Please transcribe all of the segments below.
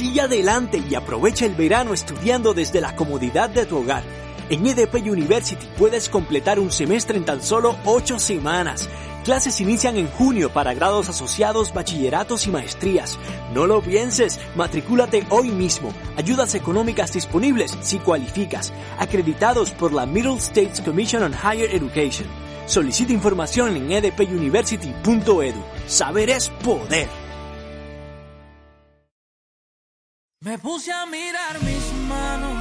Sigue adelante y aprovecha el verano estudiando desde la comodidad de tu hogar. En EDP University puedes completar un semestre en tan solo 8 semanas. Clases inician en junio para grados asociados, bachilleratos y maestrías. No lo pienses, matricúlate hoy mismo. Ayudas económicas disponibles si cualificas. Acreditados por la Middle States Commission on Higher Education. Solicita información en edpuniversity.edu. Saber es poder. Me puse a mirar mis manos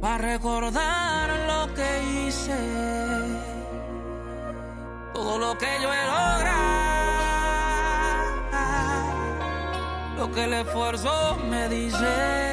para recordar lo que hice, todo lo que yo he logrado, lo que el esfuerzo me dice.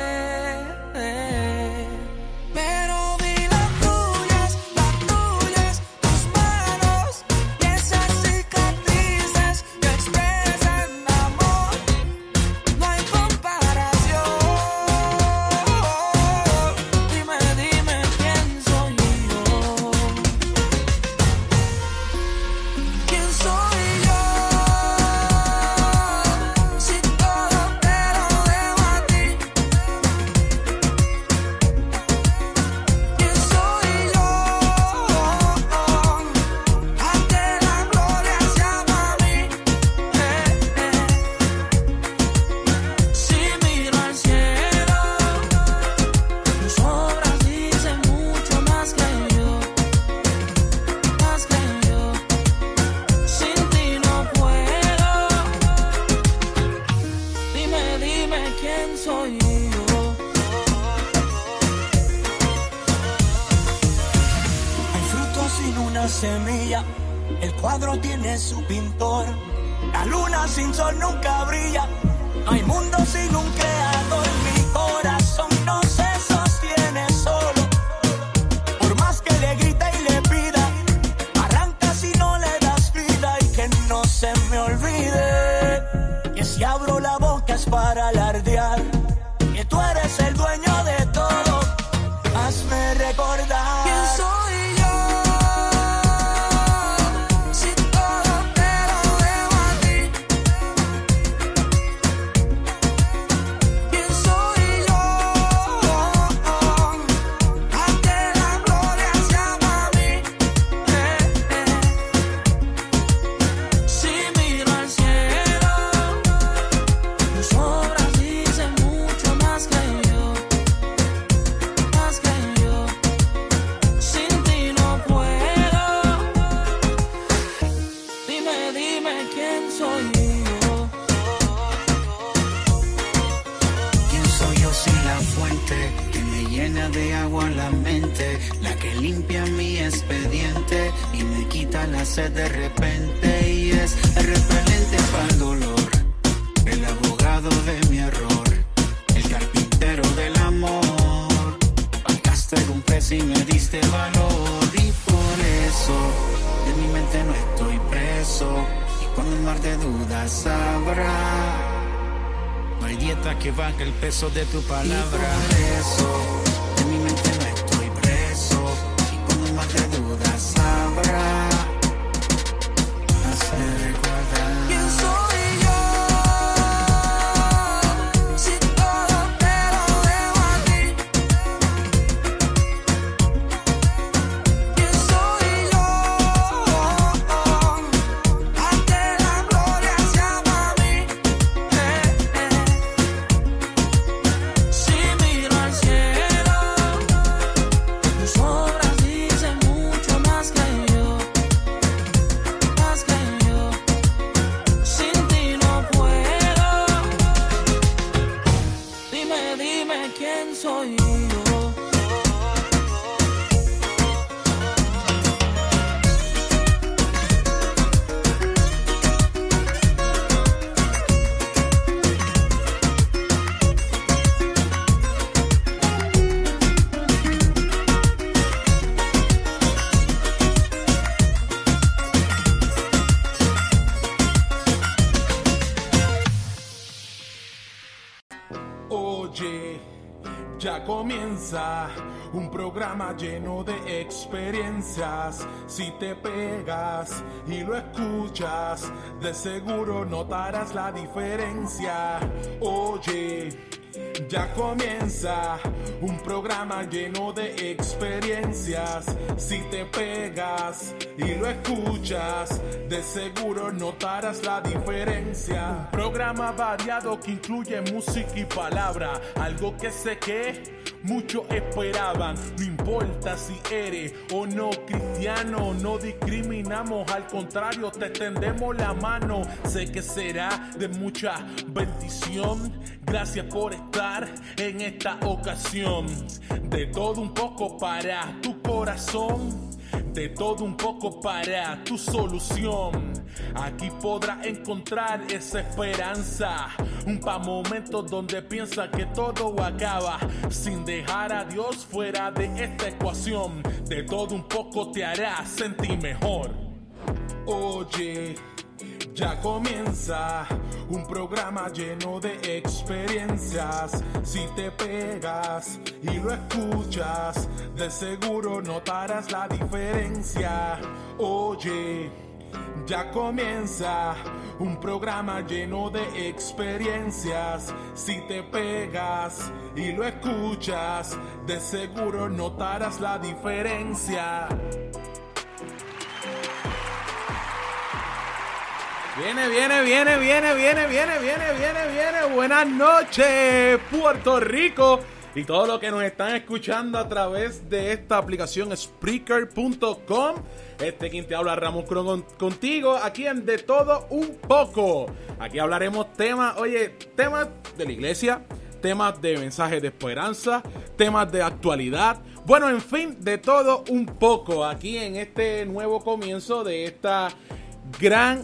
De dime quién soy yo. Lleno de experiencias. Si te pegas y lo escuchas, de seguro notarás la diferencia. Oye. Ya comienza un programa lleno de experiencias. Si te pegas y lo escuchas, de seguro notarás la diferencia. Programa variado que incluye música y palabra, algo que sé que muchos esperaban. No importa si eres o no cristiano, no discriminamos, al contrario, te tendemos la mano. Sé que será de mucha bendición. Gracias por estar en esta ocasión. De todo un poco para tu corazón de todo un poco para tu solución. Aquí podrás encontrar esa esperanza. Un pa' momentos donde piensa que todo acaba sin dejar a Dios fuera de esta ecuación. De todo un poco te hará sentir mejor. Oye. Ya comienza un programa lleno de experiencias. Si te pegas y lo escuchas, de seguro notarás la diferencia. Oye, ya comienza un programa lleno de experiencias. Si te pegas y lo escuchas, de seguro notarás la diferencia. Viene, viene, viene, viene, viene, viene, viene, viene, viene. Buenas noches, Puerto Rico. Y todo lo que nos están escuchando a través de esta aplicación Spreaker.com. Este quien te habla Ramón Cron contigo, aquí en De Todo Un Poco. Aquí hablaremos temas, oye, temas de la iglesia, temas de mensajes de esperanza, temas de actualidad. Bueno, en fin, de todo un poco aquí en este nuevo comienzo de esta gran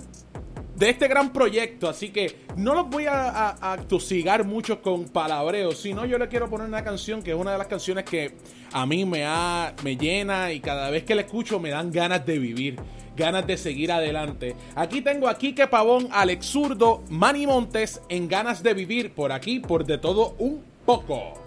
de este gran proyecto. Así que no los voy a, a, mucho con palabreos, sino yo le quiero poner una canción que es una de las canciones que a mí me, ha, me llena y cada vez que la escucho me dan ganas de vivir. Ganas de seguir adelante. Aquí tengo a Kike Pavón, Alex Zurdo, Manny Montes en Ganas de Vivir por aquí, por de todo un poco.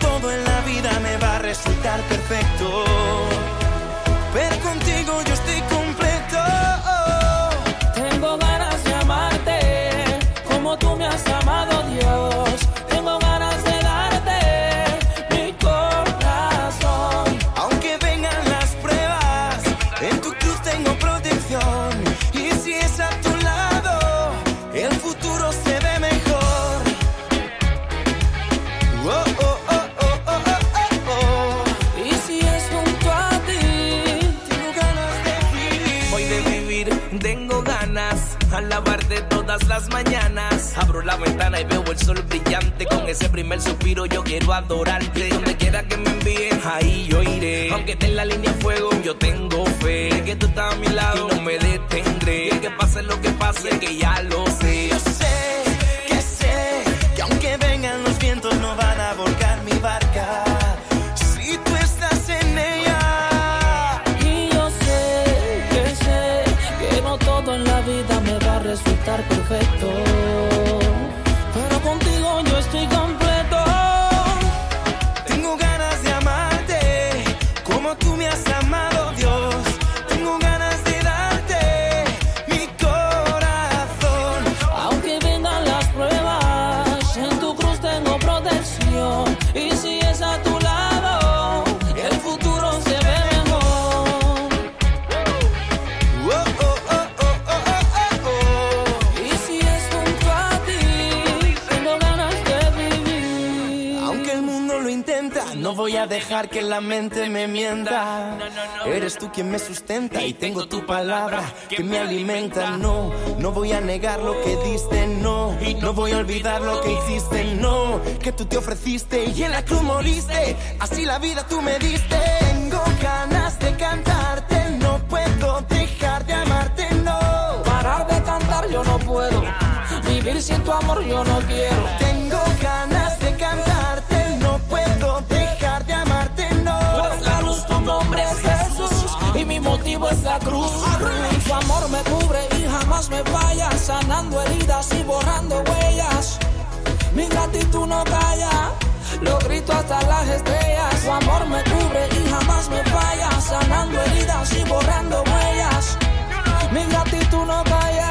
Todo en la vida me va a resultar perfecto, pero contigo yo estoy ganas. Alabarte todas las mañanas. Abro la ventana y veo el sol brillante. Con ese primer suspiro yo quiero adorarte. Donde quiera que me envíen, ahí yo iré. Aunque esté en la línea de fuego, yo tengo fe. Que tú estás a mi lado y no me detendré. Que pase lo que pase, que ya lo sé. Yo sé, que sé, que aunque vengan los vientos no van a volcar dejar que la mente me mienta. Eres tú quien me sustenta y tengo tu palabra que me alimenta. No, no voy a negar lo que diste, no. No voy a olvidar lo que hiciste, no. Que tú te ofreciste y en la cruz moriste. Así la vida tú me diste. Tengo ganas de cantarte, no puedo dejar de amarte, no. Parar de cantar yo no puedo. Vivir sin tu amor yo no quiero. Motivo. Tu amor me cubre y jamás me falla, sanando heridas y borrando huellas. Mi gratitud no calla, lo grito hasta las estrellas. Tu amor me cubre y jamás me falla, sanando heridas y borrando huellas. Mi gratitud no calla,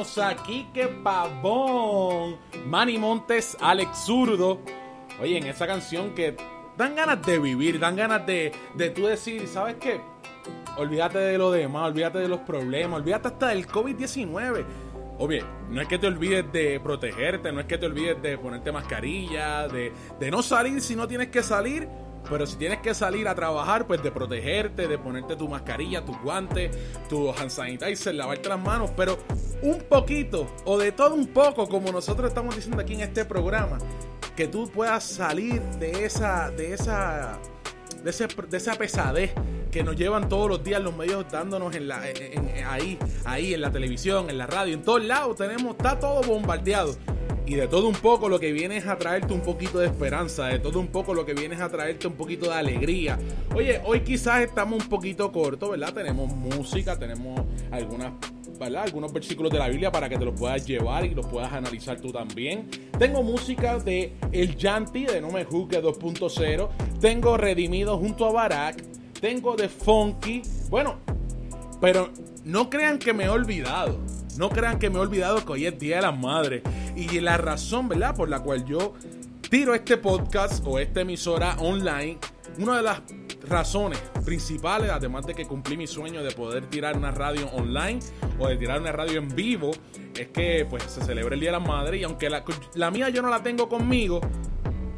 ahí teníamos a Pavón, Manny Montes, Alex Zurdo. Oye, en esa canción que dan ganas de vivir, dan ganas de, de tú decir, ¿sabes qué? Olvídate de lo demás, olvídate de los problemas, olvídate hasta del COVID-19. Obvio, no es que te olvides de protegerte, no es que te olvides de ponerte mascarilla, de, de no salir si no tienes que salir, pero si tienes que salir a trabajar, pues de protegerte, de ponerte tu mascarilla, tus guantes, tu hand sanitizer, lavarte las manos, pero un poquito, o de todo un poco, como nosotros estamos diciendo aquí en este programa, que tú puedas salir de esa, de esa, de, ese- de esa pesadez que nos llevan todos los días los medios dándonos en la, en- ahí, ahí en la televisión, en la radio, en todos lados tenemos, está todo bombardeado. Y de todo un poco lo que viene es a traerte un poquito de esperanza, de todo un poco lo que viene es a traerte un poquito de alegría. Oye, hoy quizás estamos un poquito cortos, ¿verdad? Tenemos música, tenemos algunas, ¿verdad? Algunos versículos de la Biblia para que te los puedas llevar y los puedas analizar tú también. Tengo música de El Yanti de No Me Juzgue 2.0. Tengo Redimido junto a Barak. Tengo de Funky. Bueno, pero no crean que me he olvidado. No crean que me he olvidado que hoy es Día de las Madres. Y la razón, ¿verdad? Por la cual yo tiro este podcast o esta emisora online. Una de las razones principales, además de que cumplí mi sueño de poder tirar una radio online o de tirar una radio en vivo, es que pues se celebra el Día de las Madres. Y aunque la, la mía yo no la tengo conmigo,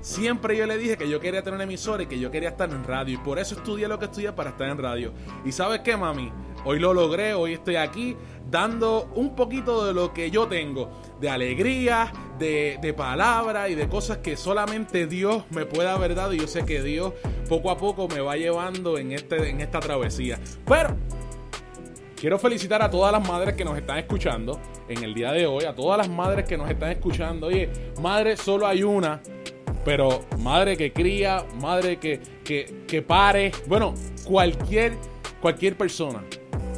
Siempre yo le dije que yo quería tener una emisora y que yo quería estar en radio. Y por eso estudié lo que estudié para estar en radio. Y sabes qué, mami, hoy lo logré, hoy estoy aquí dando un poquito de lo que yo tengo. De alegría, de, de palabra y de cosas que solamente Dios me puede haber dado. Y yo sé que Dios poco a poco me va llevando en, este, en esta travesía. Pero Quiero felicitar a todas las madres que nos están escuchando en el día de hoy, a todas las madres que nos están escuchando. Oye, madre solo hay una, pero madre que cría, madre que, que, que pare, bueno, cualquier, cualquier persona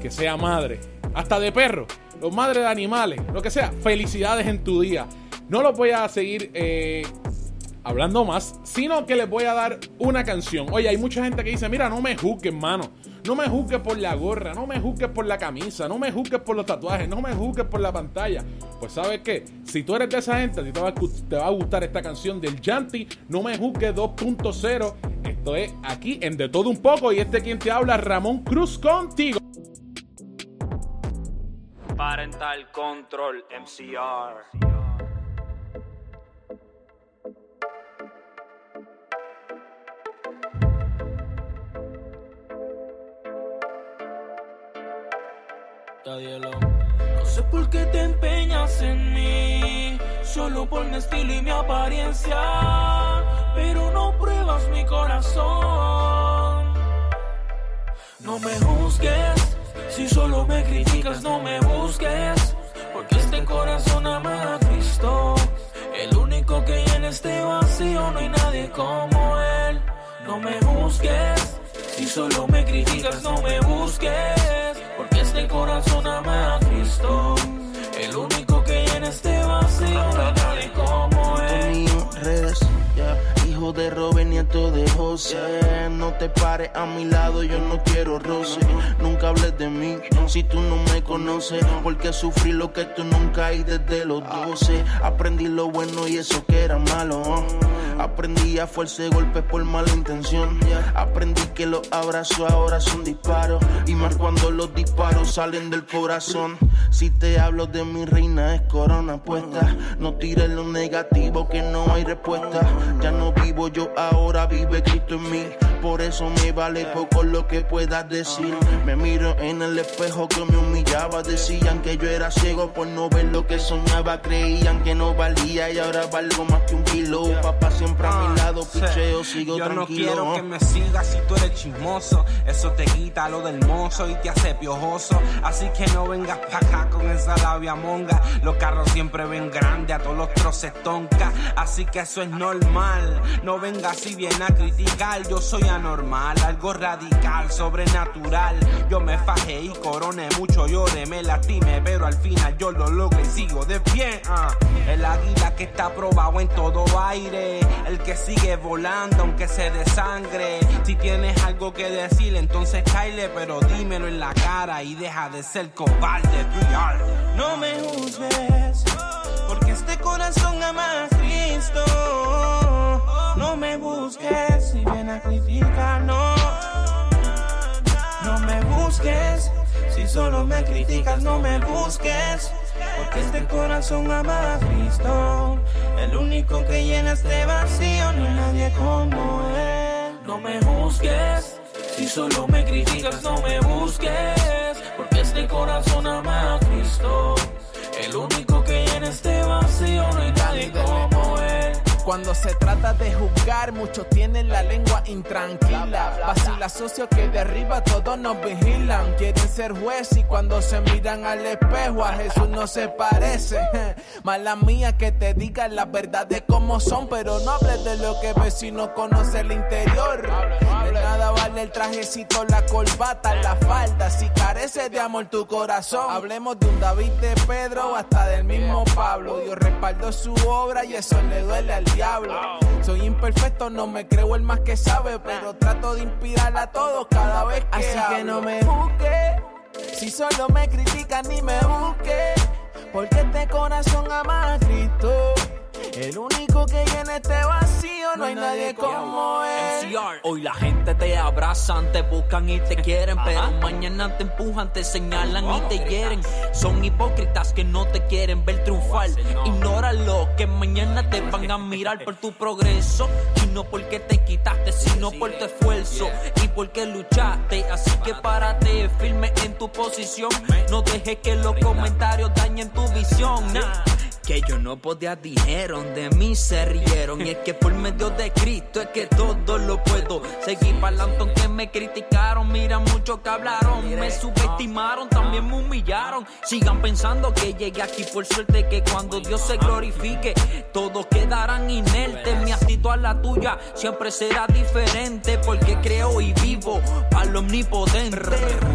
que sea madre, hasta de perro, los madres de animales, lo que sea, felicidades en tu día. No los voy a seguir eh, hablando más, sino que les voy a dar una canción. Oye, hay mucha gente que dice, mira, no me juzgues, mano. No me juzgues por la gorra, no me juzgues por la camisa, no me juzgues por los tatuajes, no me juzgues por la pantalla. Pues sabes qué, si tú eres de esa gente, ti te va a, te va a gustar esta canción del Yanti, No me juzgues 2.0. Esto es aquí en De Todo Un Poco y este quien te habla, Ramón Cruz contigo. Parental Control MCR. No sé por qué te empeñas en mí, solo por mi estilo y mi apariencia, pero no pruebas mi corazón. No me juzgues, si solo me criticas no me busques, porque este corazón ama a Cristo, el único que llena este vacío, no hay nadie como Él. No me busques, si solo me criticas, no me busques. Corazón ama a Cristo. El único que llena este vacío, hay nadie como redes, de Robert, nieto de José. No te pares a mi lado, yo no quiero roce. Nunca hables de mí si tú no me conoces. Porque sufrí lo que tú nunca hay desde los 12. Aprendí lo bueno y eso que era malo. Aprendí a fuerza de golpes por mala intención. Aprendí que los abrazos ahora son disparos. Y más cuando los disparos salen del corazón. Si te hablo de mi reina, es corona puesta. No tires lo negativo que no hay respuesta. Ya no vivo yo ahora, vive Cristo en mí. Por eso me vale poco lo que puedas decir. Me miro en el espejo que me humillaba. Decían que yo era ciego por no ver lo que soñaba. Creían que no valía y ahora valgo más que un kilo. Papá siempre a mi lado, picheo, sigo Yo no tranquilo. quiero que me sigas si tú eres chismoso. Eso te quita lo del mozo y te hace piojoso. Así que no vengas pa' acá con esa labia monga. Los carros siempre ven grande, a todos los troces tonca. Así que eso es normal. No vengas si bien a criticar. Yo soy anormal, algo radical, sobrenatural. Yo me fajé y coroné mucho, lloré, me lastimé, pero al final yo lo logré y sigo de pie. ah. El águila que está probado en todo aire. El que sigue volando aunque se desangre. Si tienes algo que decir, entonces caile, pero dímelo en la cara y deja de ser cobarde. No me juzgues, porque este corazón ama a Cristo. Busques si viene a criticar, no. No me busques, si solo me criticas, no me busques. Porque este corazón ama a Cristo. El único que llena este vacío, no hay nadie como Él. No me busques, si solo me criticas, no me busques. Porque este corazón ama a Cristo. El único que llena este vacío, no hay nadie como él. Cuando se trata de juzgar, muchos tienen la lengua intranquila. Vacila socio que de arriba todos nos vigilan. Quieren ser juez y cuando se miran al espejo a Jesús no se parece. Mala mía que te digan las verdades como son, pero no hables de lo que ves si no conoce el interior. Nada vale el trajecito, la corbata, la falda. Si carece de amor tu corazón, hablemos de un David de Pedro hasta del mismo Pablo. Dios respaldó su obra y eso le duele al diablo. Soy imperfecto, no me creo el más que sabe, pero trato de inspirar a todos cada vez que Así que no me busques, si solo me critican ni me busques, porque este corazón ama a Cristo. El único que llena este vacío, no hay nadie como él. MCR. Hoy la gente te abrazan, te buscan y te quieren, pero mañana te empujan, te señalan y te hieren. Son hipócritas que no te quieren ver triunfar. Ignóralo, que mañana te van a mirar por tu progreso. Y no porque te quitaste, sino por tu esfuerzo y porque luchaste. Así que párate firme en tu posición. No dejes que los comentarios dañen tu visión. Nah. Que yo no podía, dijeron, de mí se rieron. Y es que por medio de Cristo es que todo lo puedo. Seguir pa'lante aunque me criticaron. Mira mucho que hablaron. Me subestimaron, también me humillaron. Sigan pensando que llegué aquí por suerte. Que cuando Dios se glorifique, todos quedarán inertes. Mi actitud a la tuya siempre será diferente. Porque creo y vivo para lo omnipotente.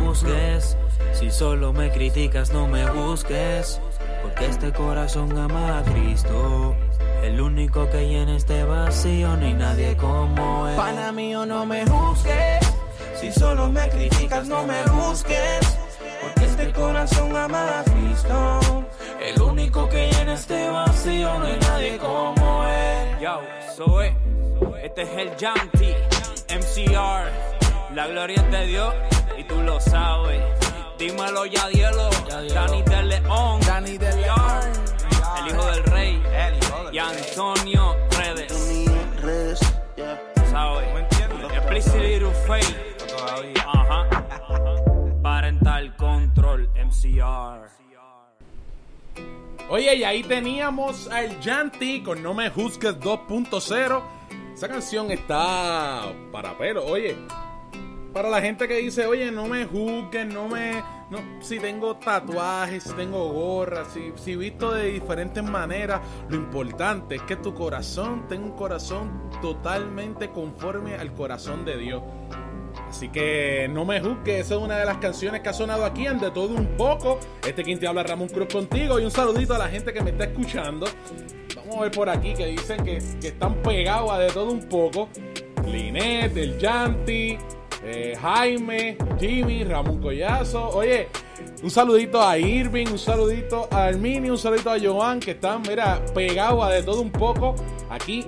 busques. Si solo me criticas, no me busques. Porque este corazón ama a Cristo. El único que llena este vacío, no hay nadie como él. Pana mío, no me juzgues. Si solo me criticas, no me busques. Porque este corazón ama a Cristo. El único que llena este vacío, no hay nadie como él. Yo, soy. Este es el Yanti, MCR. La gloria es de Dios y tú lo sabes. Dímelo ya, Dielo. Dani de León. Dani de León. El hijo del rey. Y Antonio Redes. redes. ¿Sabes? Explicit to Fate. Ajá. Parental Control, MCR. Oye, y ahí teníamos al Yanti con No Me Juzgues 2.0. Esa canción está para pelo. Oye, para la gente que dice, oye, no me juzguen, no me, no, si tengo tatuajes, si tengo gorras, si, si visto de diferentes maneras, lo importante es que tu corazón tenga un corazón totalmente conforme al corazón de Dios. Así que no me juzgues, esa es una de las canciones que ha sonado aquí en De Todo Un Poco. Este quien habla Ramón Cruz contigo y un saludito a la gente que me está escuchando. Vamos a ver por aquí que dicen que, que están pegados a De Todo Un Poco. Linet, El Yanti, eh, Jaime, Jimmy, Ramón Collazo. Oye, un saludito a Irving, un saludito a Armini, un saludito a Joan, que están, mira, pegados a de todo un poco aquí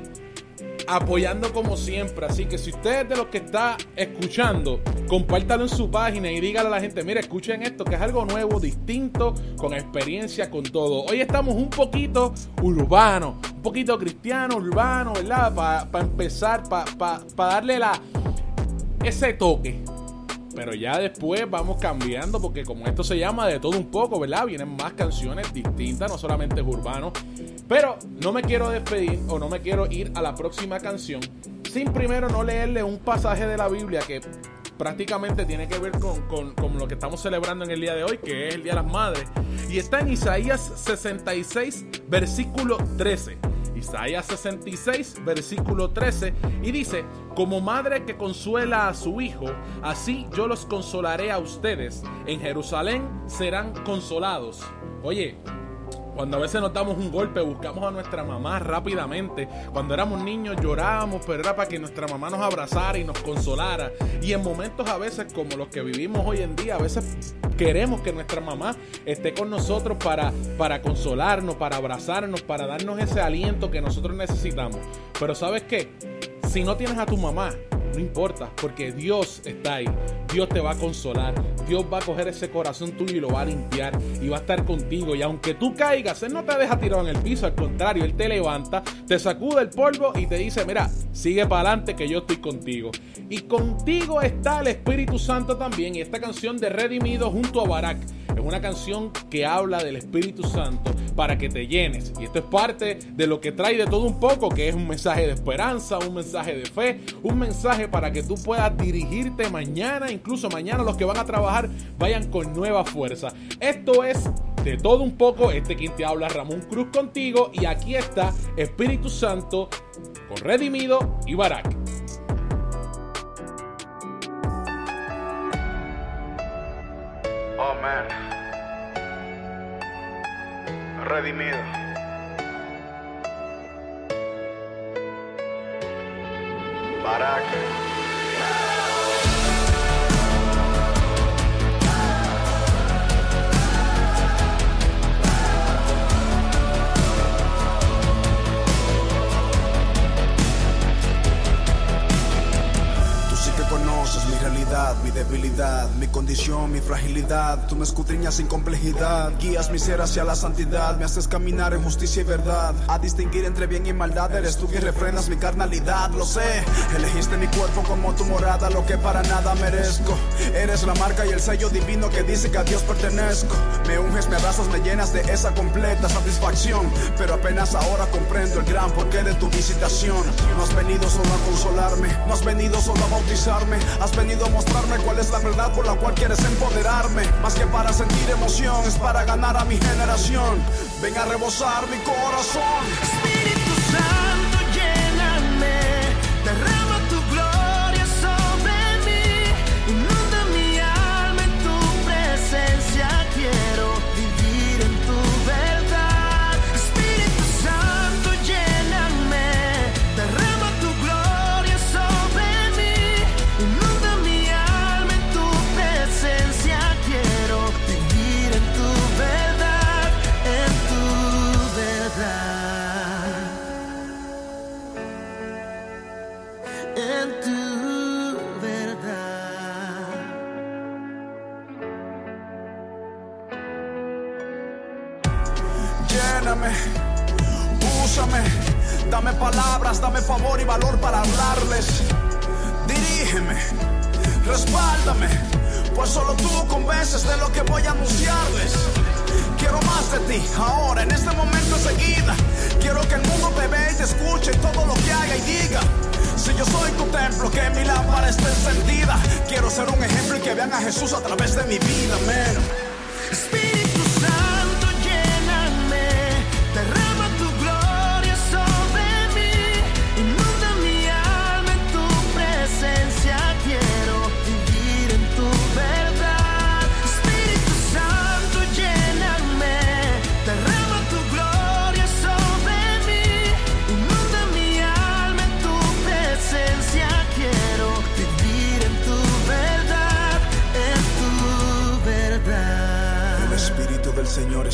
apoyando como siempre. Así que si usted es de los que está escuchando, compártalo en su página y dígale a la gente, mira, escuchen esto, que es algo nuevo, distinto, con experiencia, con todo. Hoy estamos un poquito urbano, un poquito cristiano, urbano, ¿verdad? Para empezar, para darle la ese toque. Pero ya después vamos cambiando porque como esto se llama de todo un poco, ¿verdad? Vienen más canciones distintas, no solamente es urbano. Pero no me quiero despedir o no me quiero ir a la próxima canción sin primero no leerle un pasaje de la Biblia que prácticamente tiene que ver con, con, con, lo que estamos celebrando en el día de hoy, que es el Día de las Madres. Y está en Isaías 66, versículo 13. Isaías 66, versículo 13, y dice, como madre que consuela a su hijo, así yo los consolaré a ustedes. En Jerusalén serán consolados. Oye, cuando a veces nos damos un golpe, buscamos a nuestra mamá rápidamente. Cuando éramos niños llorábamos, pero era para que nuestra mamá nos abrazara y nos consolara. Y en momentos a veces como los que vivimos hoy en día, a veces queremos que nuestra mamá esté con nosotros para, para consolarnos, para abrazarnos, para darnos ese aliento que nosotros necesitamos. Pero sabes qué? Si no tienes a tu mamá, no importa, porque Dios está ahí. Dios te va a consolar. Dios va a coger ese corazón tuyo y lo va a limpiar y va a estar contigo. Y aunque tú caigas, Él no te deja tirado en el piso. Al contrario, Él te levanta, te sacude el polvo y te dice, mira, sigue para adelante que yo estoy contigo. Y contigo está el Espíritu Santo también. Y esta canción de Redimido junto a Barak es una canción que habla del Espíritu Santo para que te llenes. Y esto es parte de lo que trae de todo un poco, que es un mensaje de esperanza, un mensaje de fe, un mensaje para que tú puedas dirigirte mañana, incluso mañana los que van a trabajar vayan con nueva fuerza. Esto es de todo un poco, este quien te habla Ramón Cruz contigo y aquí está Espíritu Santo con Redimido y Barak. Oh. Redimido. Barak. Mi debilidad, mi condición, mi fragilidad. Tú me escudriñas sin complejidad, guías mi ser hacia la santidad, me haces caminar en justicia y verdad. A distinguir entre bien y maldad, eres tú quien refrenas mi carnalidad, lo sé. Elegiste mi cuerpo como tu morada, lo que para nada merezco. Eres la marca y el sello divino que dice que a Dios pertenezco. Me unges, me abrazas, me llenas de esa completa satisfacción. Pero apenas ahora comprendo el gran porqué de tu visitación. No has venido solo a consolarme, no has venido solo a bautizarme, has venido a mostrarme cuál es la verdad por la cual quieres empoderarme. Más que para sentir emoción, es para ganar a mi generación. Ven a rebosar mi corazón. Palabras, dame favor y valor para hablarles. Dirígeme, respáldame, pues solo tú convences de lo que voy a anunciarles. Quiero más de ti, ahora, en este momento enseguida. Quiero que el mundo te vea y te escuche todo lo que haga y diga. Si yo soy tu templo. que mi lámpara esté encendida. Quiero ser un ejemplo y que vean a Jesús a través de mi vida, man.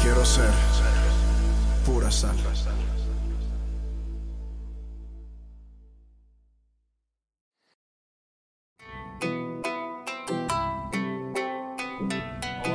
Quiero ser pura sal.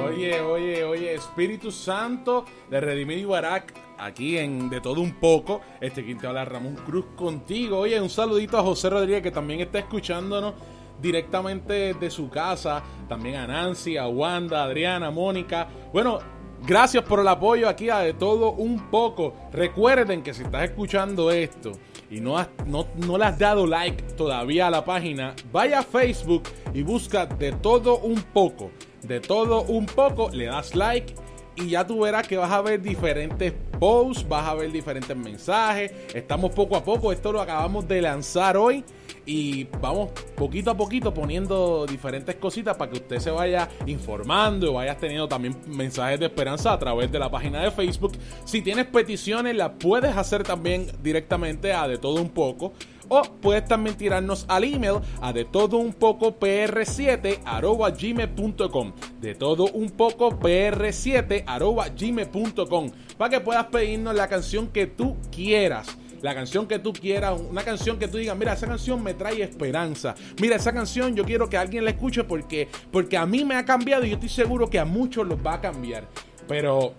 Oye, oye, oye, Espíritu Santo de Redimido y Barak, aquí en De Todo Un Poco. Este quien te habla Ramón Cruz contigo. Oye, un saludito a José Rodríguez que también está escuchándonos directamente de su casa. También a Nancy, a Wanda, a Adriana, a Mónica. Bueno, gracias por el apoyo aquí a De Todo Un Poco. Recuerden que si estás escuchando esto y no, no, no le has dado like todavía a la página, vaya a Facebook y busca De Todo Un Poco de todo un poco, le das like y ya tú verás que vas a ver diferentes posts, vas a ver diferentes mensajes. Estamos poco a poco, esto lo acabamos de lanzar hoy y vamos poquito a poquito poniendo diferentes cositas para que usted se vaya informando y vayas teniendo también mensajes de esperanza a través de la página de Facebook. Si tienes peticiones, las puedes hacer también directamente a de todo un poco. O puedes también tirarnos al email a de todo un poco pr7 arroba gmail.com. De todo un poco pr7 arroba gmail.com. Para que puedas pedirnos la canción que tú quieras. La canción que tú quieras, una canción que tú digas, mira, esa canción me trae esperanza. Mira, esa canción yo quiero que alguien la escuche porque, porque a mí me ha cambiado y yo estoy seguro que a muchos los va a cambiar. Pero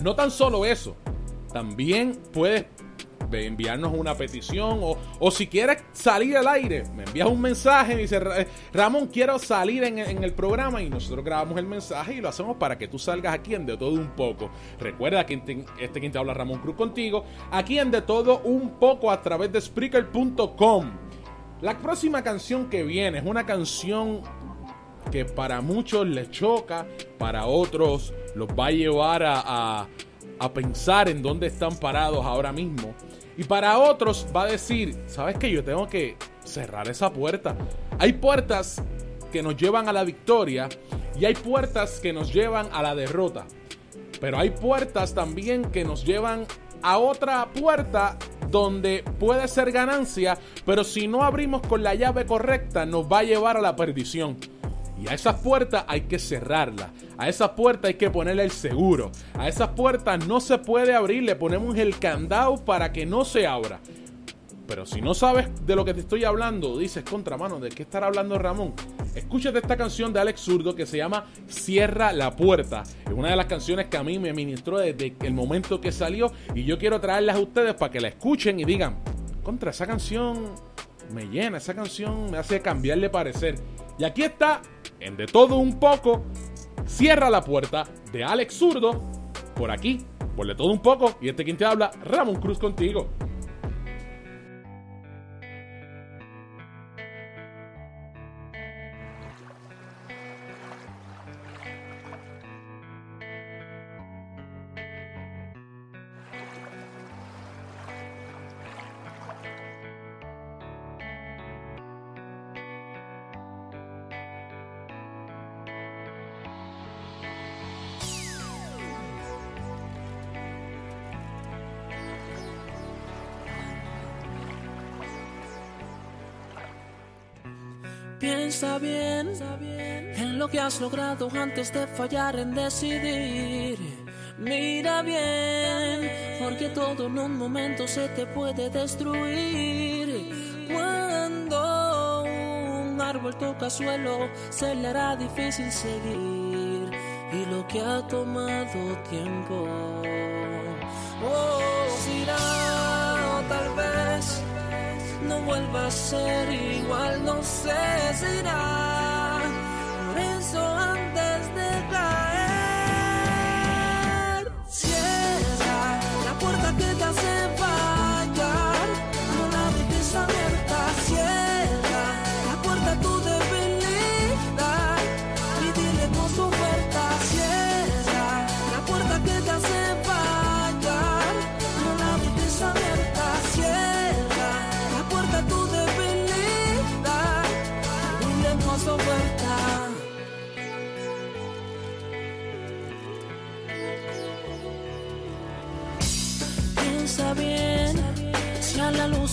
no tan solo eso, también puedes enviarnos una petición o, o, si quieres salir al aire, me envías un mensaje me dice Ramón, quiero salir en, en, el programa y nosotros grabamos el mensaje y lo hacemos para que tú salgas aquí en De Todo Un Poco. Recuerda que este quien te habla Ramón Cruz contigo, aquí en De Todo Un Poco a través de Spreaker.com. La próxima canción que viene es una canción que para muchos les choca, para otros los va a llevar a, a pensar en dónde están parados ahora mismo. Y para otros va a decir, ¿sabes qué? Yo tengo que cerrar esa puerta. Hay puertas que nos llevan a la victoria y hay puertas que nos llevan a la derrota. Pero hay puertas también que nos llevan a otra puerta donde puede ser ganancia, pero si no abrimos con la llave correcta nos va a llevar a la perdición. Y a esas puertas hay que cerrarlas. A esas puertas hay que ponerle el seguro. A esas puertas no se puede abrir. Le ponemos el candado para que no se abra. Pero si no sabes de lo que te estoy hablando, dices, contra mano, ¿de qué estará hablando Ramón? Escúchate esta canción de Alex Zurdo que se llama Cierra la puerta. Es una de las canciones que a mí me ministró desde el momento que salió y yo quiero traerlas a ustedes para que la escuchen y digan, contra esa canción me llena, esa canción me hace cambiar de parecer. Y aquí está, en de todo un poco, Cierra la puerta de Alex Zurdo, por aquí, por de todo un poco, y este quien te habla, Ramón Cruz contigo. Piensa bien en lo que has logrado antes de fallar en decidir. Mira bien, porque todo en un momento se te puede destruir. Cuando un árbol toca suelo, se le hará difícil seguir. Y lo que ha tomado tiempo, oh, se vuelva a ser igual, no sé si irá. Por eso antes de caer, cierra la puerta que te hace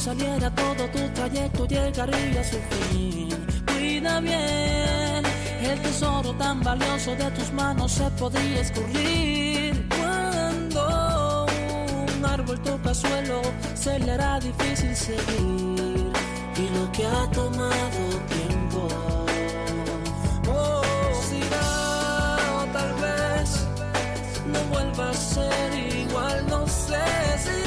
saliera todo tu trayecto llegaría a su fin. Cuida bien, el tesoro tan valioso de tus manos se podría escurrir. Cuando un árbol toca suelo, se le hará difícil seguir. Y lo que ha tomado tiempo, oh, o tal vez no vuelva a ser igual, no sé si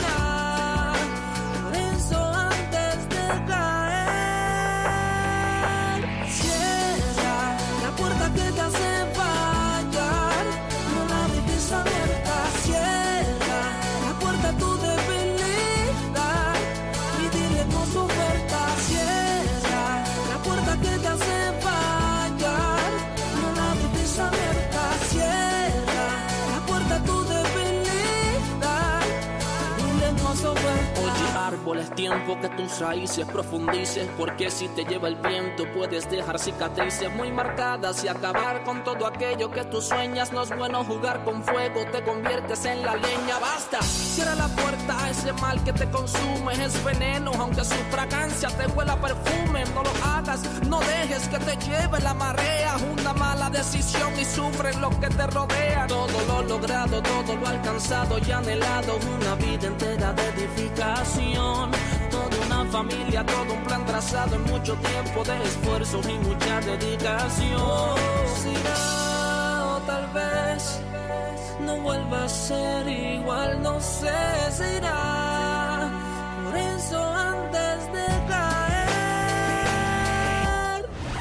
árbol, es tiempo que tus raíces profundices Porque si te lleva el viento puedes dejar cicatrices muy marcadas Y acabar con todo aquello que tú sueñas. No es bueno jugar con fuego, te conviertes en la leña. Basta, cierra la puerta a ese mal que te consume Es veneno, aunque su fragancia te huela perfume No lo hagas, no dejes que te lleve la marea. Una mala decisión y sufre lo que te rodea. Todo lo logrado, todo lo alcanzado y anhelado Una vida entera de edificación Toda una familia, todo un plan trazado En mucho tiempo de esfuerzo y mucha dedicación Si irá, o tal vez no vuelva a ser igual, no sé si irá. Por eso antes de caer,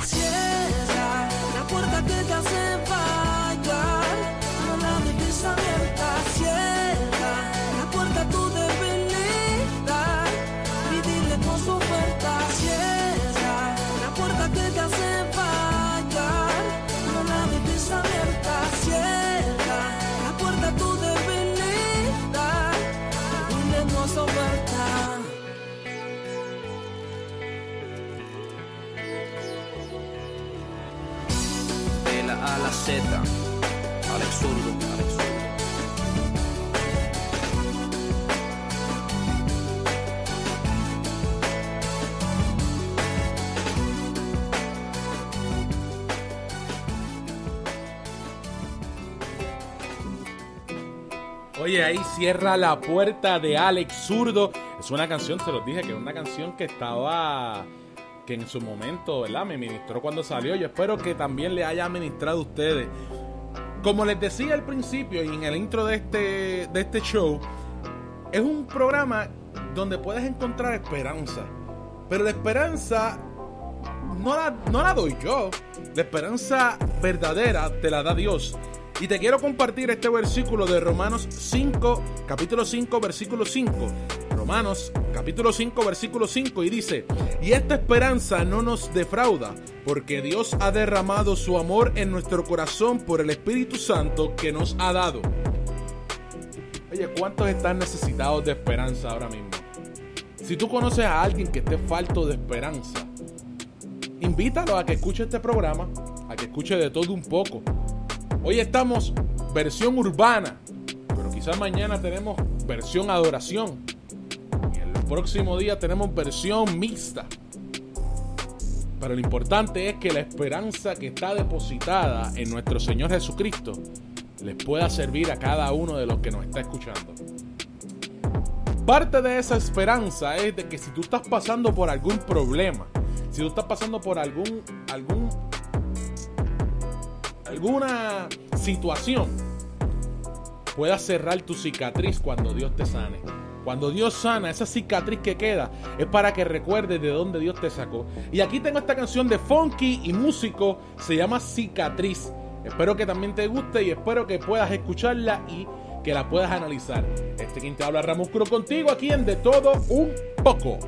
cierra la puerta que te hace Oye, ahí cierra la puerta de Alex Zurdo. Es una canción, se los dije, que es una canción que estaba. que en su momento, ¿verdad? Me ministró cuando salió. Yo espero que también le haya ministrado a ustedes. Como les decía al principio y en el intro de este, de este show, es un programa donde puedes encontrar esperanza. Pero la esperanza no la, no la doy yo. La esperanza verdadera te la da Dios. Y te quiero compartir este versículo de Romanos 5, capítulo 5, versículo 5. Romanos, capítulo 5, versículo 5, y dice, y esta esperanza no nos defrauda, porque Dios ha derramado su amor en nuestro corazón por el Espíritu Santo que nos ha dado. Oye, ¿cuántos están necesitados de esperanza ahora mismo? Si tú conoces a alguien que esté falto de esperanza, invítalo a que escuche este programa, a que escuche de todo un poco. Hoy estamos versión urbana, pero quizás mañana tenemos versión adoración. Y el próximo día tenemos versión mixta. Pero lo importante es que la esperanza que está depositada en nuestro Señor Jesucristo les pueda servir a cada uno de los que nos está escuchando. Parte de esa esperanza es de que si tú estás pasando por algún problema, si tú estás pasando por algún algún alguna situación, puedas cerrar tu cicatriz cuando Dios te sane. Cuando Dios sana, esa cicatriz que queda es para que recuerdes de dónde Dios te sacó. Y aquí tengo esta canción de Funky y músico, se llama Cicatriz. Espero que también te guste y espero que puedas escucharla y que la puedas analizar. Este quien te habla Ramón Curo contigo aquí en De Todo Un Poco.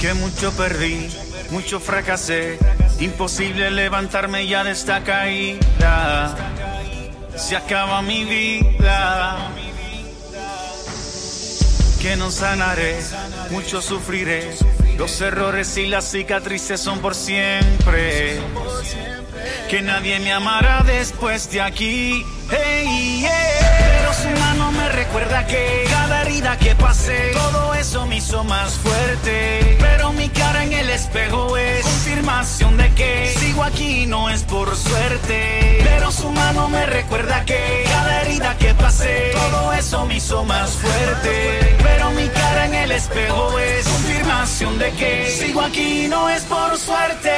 Que mucho perdí, mucho fracasé, imposible levantarme ya de esta caída. Se acaba mi vida. Que no sanaré, mucho sufriré. Los errores y las cicatrices son por siempre. Que nadie me amará después de aquí. Pero su mano me recuerda que herida que pasé, todo eso me hizo más fuerte. Pero mi cara en el espejo es confirmación de que sigo aquí no es por suerte. Pero su mano me recuerda que cada herida que pasé, todo eso me hizo más fuerte. Pero mi cara en el espejo es confirmación de que sigo aquí no es por suerte.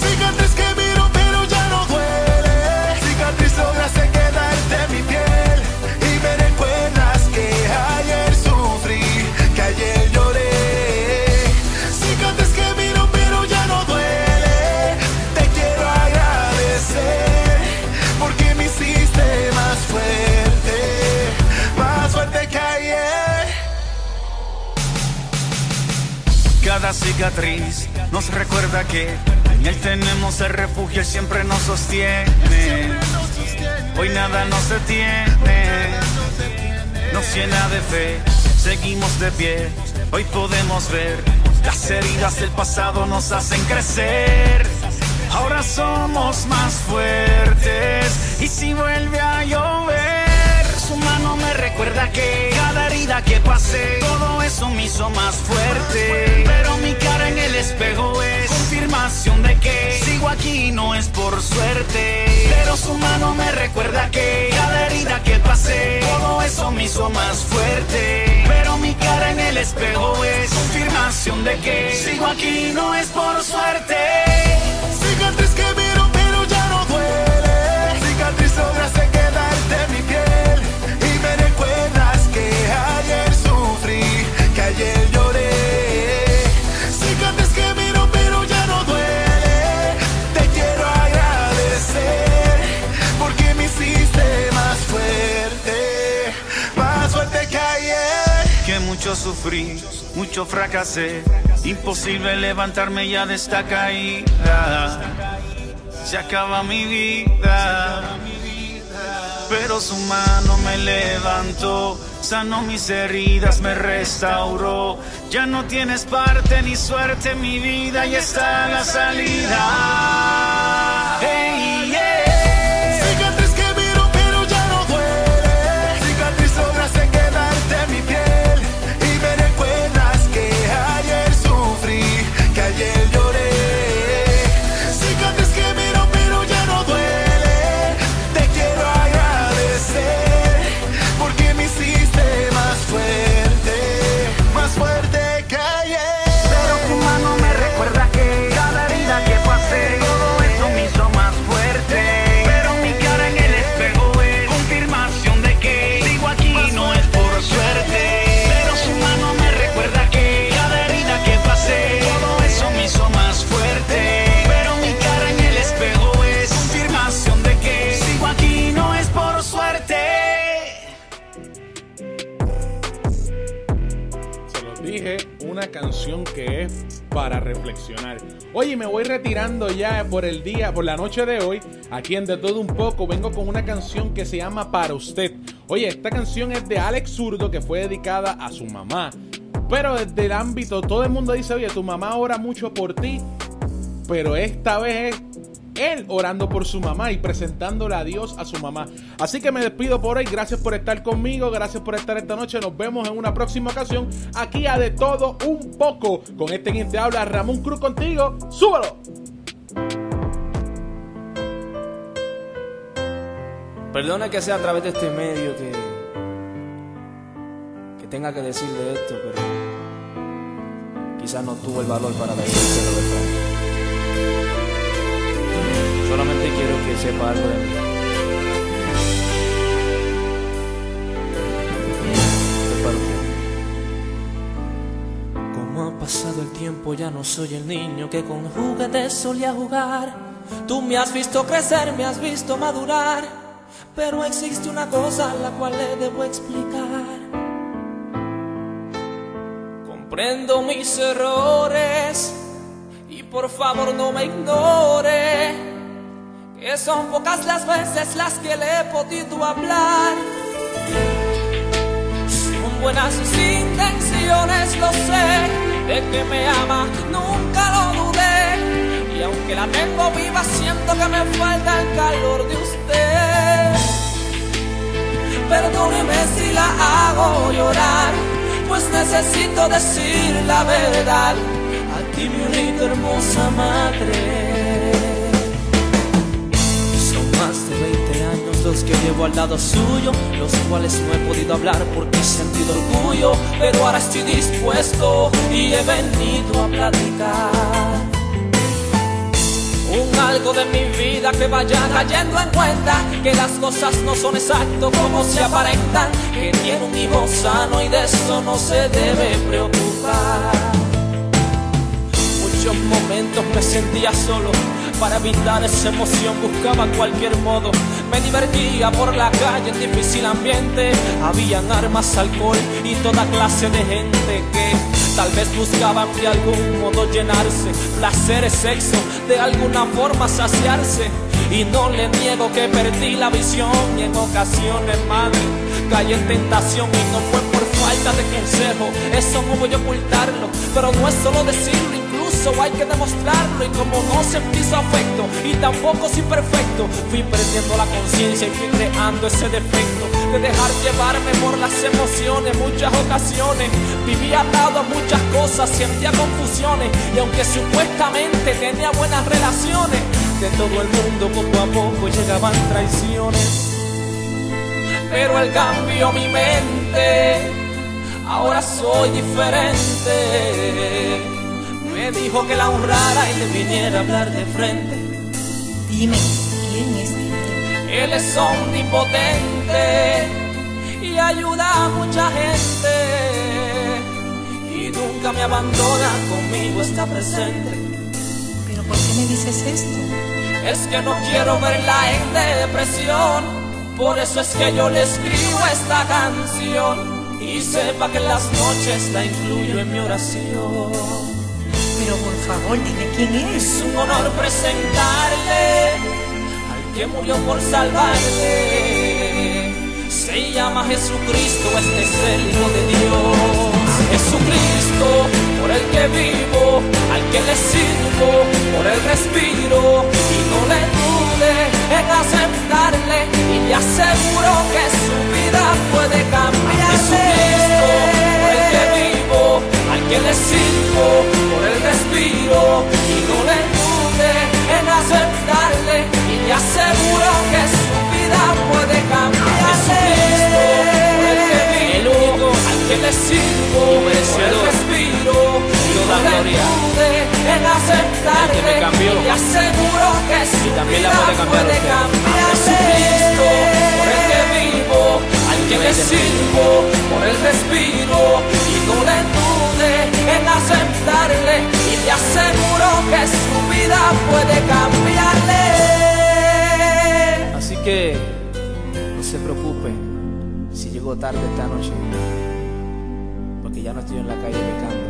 Cicatriz que miro pero ya no duele Cicatriz lograste quedarte mi piel cicatriz nos recuerda que en Él tenemos el refugio, Él siempre nos sostiene. Hoy nada nos detiene, nos llena de fe, seguimos de pie. Hoy podemos ver las heridas del pasado nos hacen crecer. Ahora somos más fuertes y si vuelve a llover recuerda que cada herida que pasé, todo eso me hizo más fuerte. Pero mi cara en el espejo es confirmación de que sigo aquí no es por suerte. Pero su mano me recuerda que cada herida que pasé, todo eso me hizo más fuerte. Pero mi cara en el espejo es confirmación de que sigo aquí no es por suerte. Cicatriz que miro pero ya no duele Cicatriz lograste quedarte mi mucho sufrí, mucho fracasé, imposible levantarme ya de esta caída. Se acaba mi vida, pero su mano me levantó, sanó mis heridas, me restauró. Ya no tienes parte ni suerte en mi vida y está la salida. Para reflexionar. Oye, me voy retirando ya por el día, por la noche de hoy. Aquí en De Todo Un Poco vengo con una canción que se llama Para Usted. Oye, esta canción es de Alex Zurdo que fue dedicada a su mamá. Pero desde el ámbito, todo el mundo dice, oye, tu mamá ora mucho por ti. Pero esta vez es él orando por su mamá y presentándole a Dios a su mamá. Así que me despido por hoy. Gracias por estar conmigo. Gracias por estar esta noche. Nos vemos en una próxima ocasión. Aquí a de todo un poco. Con este quien te habla, Ramón Cruz contigo. ¡Súbalo! Perdona que sea a través de este medio que, que tenga que decirle esto, pero quizás no tuvo el valor para decírselo de. Solamente quiero que sepa de mí. Como ha pasado el tiempo, ya no soy el niño que con juguetes solía jugar. Tú me has visto crecer, me has visto madurar. Pero existe una cosa la cual le debo explicar. Comprendo mis errores por favor no me ignore. Que son pocas las veces las que le he podido hablar. Son buenas sus intenciones, lo sé. De que me ama, nunca lo dudé. Y aunque la tengo viva, siento que me falta el calor de usted. Perdóneme si la hago llorar, pues necesito decir la verdad. Ti, mi única hermosa madre. Son más de 20 años los que llevo al lado suyo, los cuales no he podido hablar porque he sentido orgullo, pero ahora estoy dispuesto y he venido a platicar. Un algo de mi vida que vaya cayendo en cuenta que las cosas no son exacto como se aparentan, que tiene un hijo sano y de eso no se debe preocupar. Muchos momentos me sentía solo, para evitar esa emoción buscaba cualquier modo. Me divertía por la calle en difícil ambiente, habían armas, alcohol y toda clase de gente que Tal vez buscaban de algún modo llenarse, placer, sexo, de alguna forma saciarse. Y no le niego que perdí la visión y en ocasiones, madre, caí en tentación y no fue por falta de consejo. Eso no voy a ocultarlo, pero no es solo decirlo, hay que demostrarlo. Y como no sentí su afecto y tampoco soy perfecto, fui perdiendo la conciencia y fui creando ese defecto de dejar llevarme por las emociones. Muchas ocasiones viví atado a muchas cosas, sentía confusiones y aunque supuestamente tenía buenas relaciones, de todo el mundo poco a poco llegaban traiciones. Pero él cambió mi mente, ahora soy diferente. Me dijo que la honrara y le viniera a hablar de frente. Dime, ¿quién es él? Él es omnipotente y ayuda a mucha gente. Y nunca me abandona, conmigo está presente. ¿Pero por qué me dices esto? Es que no quiero verla en depresión. Por eso es que yo le escribo esta canción. Y sepa que en las noches la incluyo en mi oración. Pero por favor, dime quién es. Es un honor presentarle al que murió por salvarle. Se llama Jesucristo, este es el Hijo de Dios. Jesucristo, por el que vivo, al que le sirvo, por el respiro. Y no le dude en aceptarle, y le aseguro que su vida puede cambiar. Jesucristo, que le sirvo, por el respiro. Y no le dude en aceptarle, y le aseguro que su vida puede cambiar. Jesucristo, por el que vivo, al que le sirvo, por el respiro. Y no le dude en aceptarle, me y le aseguro que su vida puede cambiar puede usted. cambiar. Jesucristo, por el que le sirvo, por el respiro. Y no le en aceptarle, y le aseguro que su vida puede cambiarle. Así que no se preocupe si llegó tarde esta noche, porque ya no estoy en la calle becando.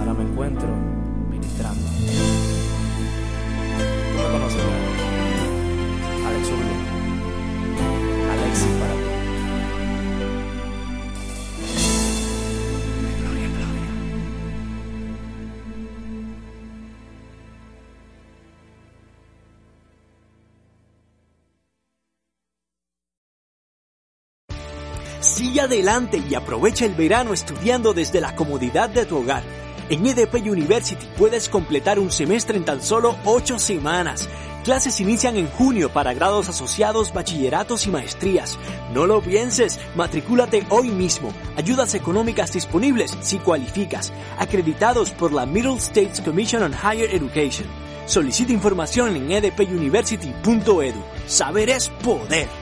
Ahora me encuentro ministrando. Tú me conoces. Alex Urlo. Alexis para ti. Sigue adelante y aprovecha el verano estudiando desde la comodidad de tu hogar. En EDP University puedes completar un semestre en tan solo 8 semanas. Clases inician en junio para grados asociados, bachilleratos y maestrías. No lo pienses, matricúlate hoy mismo. Ayudas económicas disponibles si cualificas. Acreditados por la Middle States Commission on Higher Education. Solicita información en edpuniversity.edu. Saber es poder.